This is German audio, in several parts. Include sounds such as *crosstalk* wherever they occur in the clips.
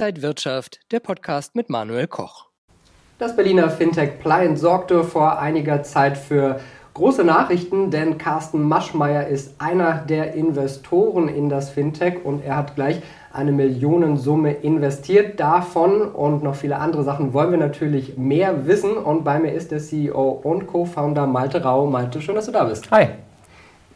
Inside Wirtschaft, der Podcast mit Manuel Koch. Das Berliner Fintech Pliant sorgte vor einiger Zeit für große Nachrichten, denn Carsten Maschmeyer ist einer der Investoren in das Fintech und er hat gleich eine Millionensumme investiert. Davon und noch viele andere Sachen wollen wir natürlich mehr wissen. Und bei mir ist der CEO und Co-Founder Malte Rau. Malte, schön, dass du da bist. Hi.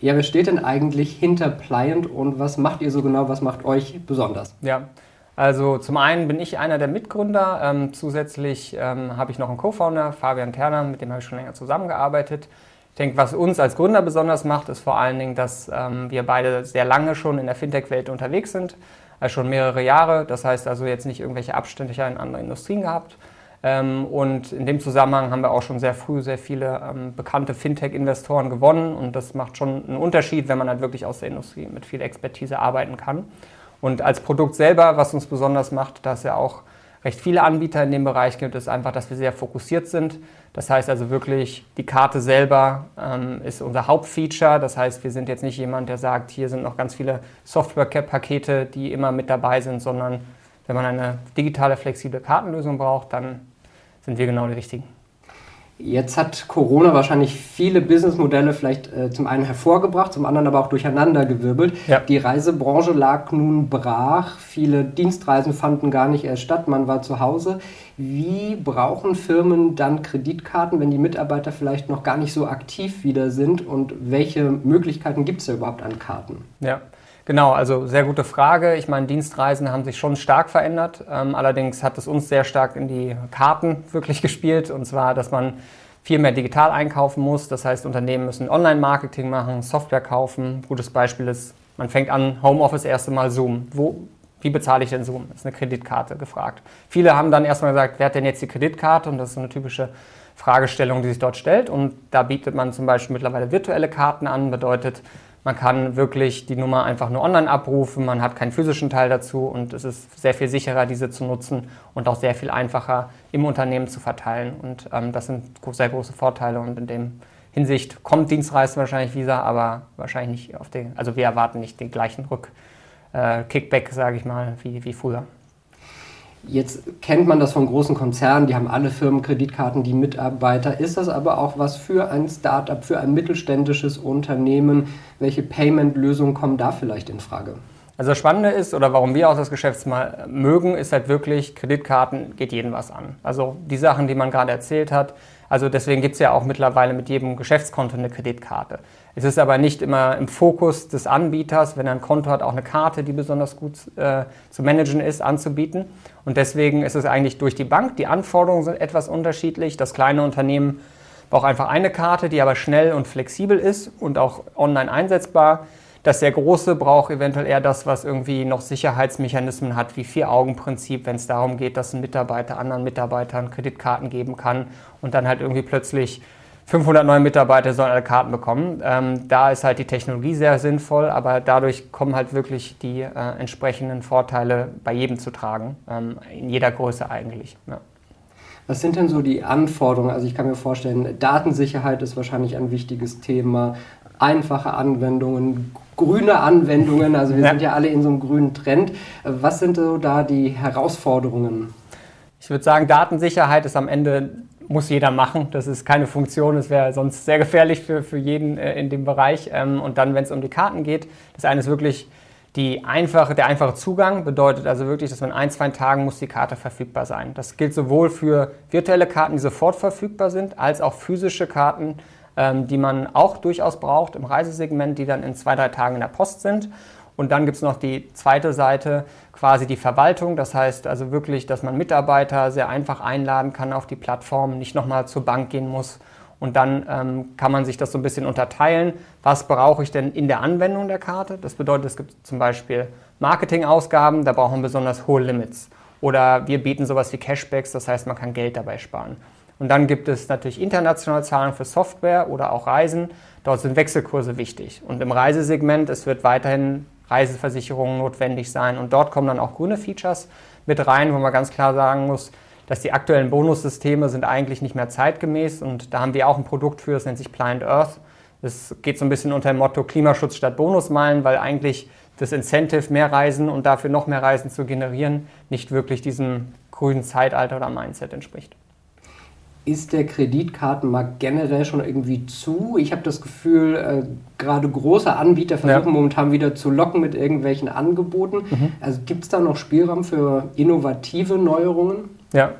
Ja, wer steht denn eigentlich hinter Pliant und was macht ihr so genau? Was macht euch besonders? Ja, also zum einen bin ich einer der Mitgründer. Ähm, zusätzlich ähm, habe ich noch einen Co-Founder, Fabian Terner, mit dem habe ich schon länger zusammengearbeitet. Ich denke, was uns als Gründer besonders macht, ist vor allen Dingen, dass ähm, wir beide sehr lange schon in der Fintech-Welt unterwegs sind, also schon mehrere Jahre. Das heißt also jetzt nicht irgendwelche Abstände in anderen Industrien gehabt. Ähm, und in dem Zusammenhang haben wir auch schon sehr früh sehr viele ähm, bekannte Fintech-Investoren gewonnen. Und das macht schon einen Unterschied, wenn man halt wirklich aus der Industrie mit viel Expertise arbeiten kann. Und als Produkt selber, was uns besonders macht, dass ja auch recht viele Anbieter in dem Bereich gibt, ist einfach, dass wir sehr fokussiert sind. Das heißt also wirklich, die Karte selber ähm, ist unser Hauptfeature. Das heißt, wir sind jetzt nicht jemand, der sagt, hier sind noch ganz viele Software-Pakete, die immer mit dabei sind, sondern wenn man eine digitale, flexible Kartenlösung braucht, dann sind wir genau die richtigen. Jetzt hat Corona wahrscheinlich viele Businessmodelle vielleicht äh, zum einen hervorgebracht, zum anderen aber auch durcheinandergewirbelt. Ja. Die Reisebranche lag nun brach, viele Dienstreisen fanden gar nicht erst statt, man war zu Hause. Wie brauchen Firmen dann Kreditkarten, wenn die Mitarbeiter vielleicht noch gar nicht so aktiv wieder sind und welche Möglichkeiten gibt es da überhaupt an Karten? Ja. Genau, also sehr gute Frage. Ich meine, Dienstreisen haben sich schon stark verändert. Ähm, allerdings hat es uns sehr stark in die Karten *laughs* wirklich gespielt. Und zwar, dass man viel mehr digital einkaufen muss. Das heißt, Unternehmen müssen Online-Marketing machen, Software kaufen. Gutes Beispiel ist, man fängt an, Homeoffice erste Mal Zoom. Wo, wie bezahle ich denn Zoom? Das ist eine Kreditkarte gefragt. Viele haben dann erstmal gesagt, wer hat denn jetzt die Kreditkarte? Und das ist so eine typische Fragestellung, die sich dort stellt. Und da bietet man zum Beispiel mittlerweile virtuelle Karten an, bedeutet, man kann wirklich die Nummer einfach nur online abrufen, man hat keinen physischen Teil dazu und es ist sehr viel sicherer, diese zu nutzen und auch sehr viel einfacher im Unternehmen zu verteilen. Und ähm, das sind sehr große Vorteile und in dem Hinsicht kommt Dienstreisen wahrscheinlich wieder, aber wahrscheinlich nicht auf den, also wir erwarten nicht den gleichen Rück-Kickback, äh, sage ich mal, wie, wie früher. Jetzt kennt man das von großen Konzernen, die haben alle Firmenkreditkarten, die Mitarbeiter. Ist das aber auch was für ein Startup, für ein mittelständisches Unternehmen? Welche Payment-Lösungen kommen da vielleicht in Frage? Also das Spannende ist, oder warum wir auch das Geschäftsmal mögen, ist halt wirklich, Kreditkarten geht jeden was an. Also die Sachen, die man gerade erzählt hat. Also deswegen gibt es ja auch mittlerweile mit jedem Geschäftskonto eine Kreditkarte. Es ist aber nicht immer im Fokus des Anbieters, wenn er ein Konto hat, auch eine Karte, die besonders gut äh, zu managen ist, anzubieten. Und deswegen ist es eigentlich durch die Bank. Die Anforderungen sind etwas unterschiedlich. Das kleine Unternehmen braucht einfach eine Karte, die aber schnell und flexibel ist und auch online einsetzbar. Das sehr große braucht eventuell eher das, was irgendwie noch Sicherheitsmechanismen hat, wie Vier-Augen-Prinzip, wenn es darum geht, dass ein Mitarbeiter anderen Mitarbeitern Kreditkarten geben kann und dann halt irgendwie plötzlich 500 neue Mitarbeiter sollen alle Karten bekommen. Ähm, da ist halt die Technologie sehr sinnvoll, aber dadurch kommen halt wirklich die äh, entsprechenden Vorteile bei jedem zu tragen, ähm, in jeder Größe eigentlich. Ja. Was sind denn so die Anforderungen? Also ich kann mir vorstellen, Datensicherheit ist wahrscheinlich ein wichtiges Thema, einfache Anwendungen, grüne Anwendungen, also wir ja. sind ja alle in so einem grünen Trend. Was sind so da die Herausforderungen? Ich würde sagen, Datensicherheit ist am Ende muss jeder machen. Das ist keine Funktion, das wäre sonst sehr gefährlich für, für jeden äh, in dem Bereich. Ähm, und dann, wenn es um die Karten geht, das eine ist wirklich die einfache, der einfache Zugang, bedeutet also wirklich, dass in ein, zwei Tagen muss die Karte verfügbar sein. Das gilt sowohl für virtuelle Karten, die sofort verfügbar sind, als auch physische Karten, die man auch durchaus braucht im Reisesegment, die dann in zwei, drei Tagen in der Post sind. Und dann gibt es noch die zweite Seite, quasi die Verwaltung. Das heißt also wirklich, dass man Mitarbeiter sehr einfach einladen kann auf die Plattform, nicht nochmal zur Bank gehen muss. Und dann ähm, kann man sich das so ein bisschen unterteilen. Was brauche ich denn in der Anwendung der Karte? Das bedeutet, es gibt zum Beispiel Marketingausgaben, da braucht man besonders hohe Limits. Oder wir bieten sowas wie Cashbacks, das heißt, man kann Geld dabei sparen. Und dann gibt es natürlich internationale Zahlen für Software oder auch Reisen. Dort sind Wechselkurse wichtig. Und im Reisesegment, es wird weiterhin Reiseversicherungen notwendig sein. Und dort kommen dann auch grüne Features mit rein, wo man ganz klar sagen muss, dass die aktuellen Bonussysteme sind eigentlich nicht mehr zeitgemäß. Und da haben wir auch ein Produkt für, das nennt sich Pliant Earth. Das geht so ein bisschen unter dem Motto Klimaschutz statt Bonusmeilen, weil eigentlich das Incentive, mehr Reisen und dafür noch mehr Reisen zu generieren, nicht wirklich diesem grünen Zeitalter oder Mindset entspricht. Ist der Kreditkartenmarkt generell schon irgendwie zu? Ich habe das Gefühl, äh, gerade große Anbieter versuchen ja. momentan wieder zu locken mit irgendwelchen Angeboten. Mhm. Also gibt es da noch Spielraum für innovative Neuerungen? Ja,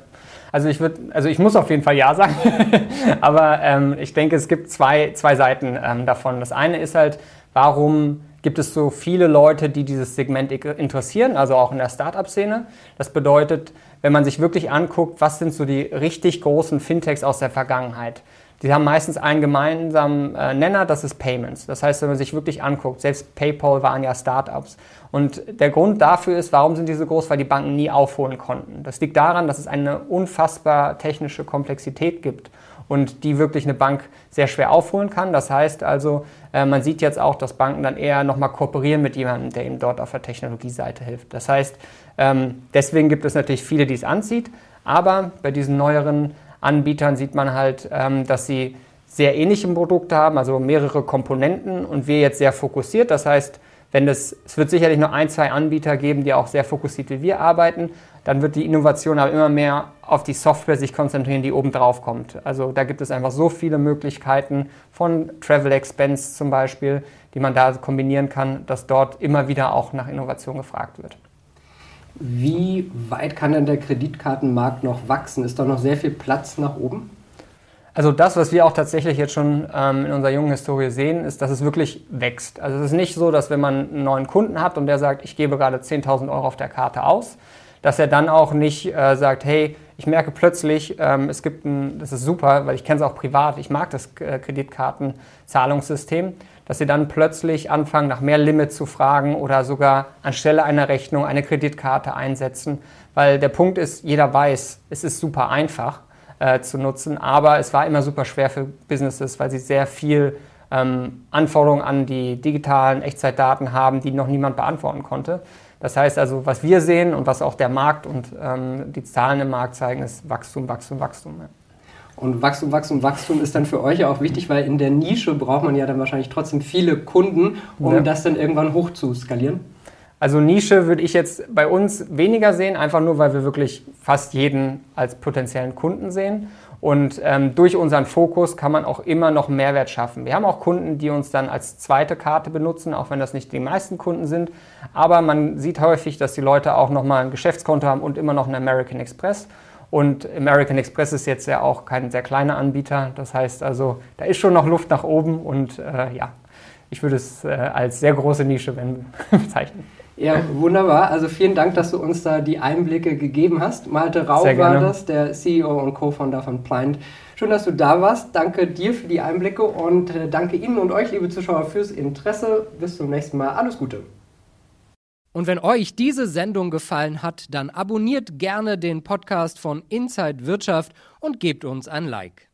also ich würde, also ich muss auf jeden Fall ja sagen, *laughs* aber ähm, ich denke, es gibt zwei, zwei Seiten ähm, davon. Das eine ist halt, warum gibt es so viele Leute, die dieses Segment interessieren, also auch in der Startup-Szene. Das bedeutet, wenn man sich wirklich anguckt, was sind so die richtig großen Fintechs aus der Vergangenheit. Die haben meistens einen gemeinsamen äh, Nenner, das ist Payments. Das heißt, wenn man sich wirklich anguckt, selbst PayPal waren ja Startups. Und der Grund dafür ist, warum sind die so groß? Weil die Banken nie aufholen konnten. Das liegt daran, dass es eine unfassbar technische Komplexität gibt und die wirklich eine Bank sehr schwer aufholen kann. Das heißt also, äh, man sieht jetzt auch, dass Banken dann eher nochmal kooperieren mit jemandem, der ihnen dort auf der Technologieseite hilft. Das heißt, ähm, deswegen gibt es natürlich viele, die es anzieht, aber bei diesen neueren Anbietern sieht man halt, ähm, dass sie sehr ähnliche Produkte haben, also mehrere Komponenten und wir jetzt sehr fokussiert. Das heißt, wenn es, es wird sicherlich nur ein, zwei Anbieter geben, die auch sehr fokussiert wie wir arbeiten, dann wird die Innovation aber immer mehr auf die Software sich konzentrieren, die oben drauf kommt. Also da gibt es einfach so viele Möglichkeiten von Travel Expense zum Beispiel, die man da kombinieren kann, dass dort immer wieder auch nach Innovation gefragt wird. Wie weit kann denn der Kreditkartenmarkt noch wachsen? Ist da noch sehr viel Platz nach oben? Also das, was wir auch tatsächlich jetzt schon ähm, in unserer jungen Historie sehen, ist, dass es wirklich wächst. Also es ist nicht so, dass wenn man einen neuen Kunden hat und der sagt, ich gebe gerade 10.000 Euro auf der Karte aus, dass er dann auch nicht äh, sagt, hey, ich merke plötzlich, ähm, es gibt ein, das ist super, weil ich kenne es auch privat, ich mag das äh, Kreditkartenzahlungssystem, dass sie dann plötzlich anfangen, nach mehr Limit zu fragen oder sogar anstelle einer Rechnung eine Kreditkarte einsetzen. Weil der Punkt ist, jeder weiß, es ist super einfach äh, zu nutzen, aber es war immer super schwer für Businesses, weil sie sehr viel ähm, Anforderungen an die digitalen Echtzeitdaten haben, die noch niemand beantworten konnte. Das heißt also, was wir sehen und was auch der Markt und ähm, die Zahlen im Markt zeigen, ist Wachstum, Wachstum, Wachstum. Ja. Und Wachstum, Wachstum, Wachstum ist dann für euch ja auch wichtig, weil in der Nische braucht man ja dann wahrscheinlich trotzdem viele Kunden, um ja. das dann irgendwann hoch zu skalieren. Also Nische würde ich jetzt bei uns weniger sehen, einfach nur, weil wir wirklich fast jeden als potenziellen Kunden sehen. Und ähm, durch unseren Fokus kann man auch immer noch Mehrwert schaffen. Wir haben auch Kunden, die uns dann als zweite Karte benutzen, auch wenn das nicht die meisten Kunden sind. Aber man sieht häufig, dass die Leute auch nochmal ein Geschäftskonto haben und immer noch einen American Express. Und American Express ist jetzt ja auch kein sehr kleiner Anbieter. Das heißt also, da ist schon noch Luft nach oben und äh, ja, ich würde es äh, als sehr große Nische *laughs* bezeichnen. Ja, wunderbar. Also vielen Dank, dass du uns da die Einblicke gegeben hast. Malte Rau war das, der CEO und Co-Founder von Pliant. Schön, dass du da warst. Danke dir für die Einblicke und äh, danke Ihnen und euch, liebe Zuschauer, fürs Interesse. Bis zum nächsten Mal. Alles Gute. Und wenn euch diese Sendung gefallen hat, dann abonniert gerne den Podcast von Inside Wirtschaft und gebt uns ein Like.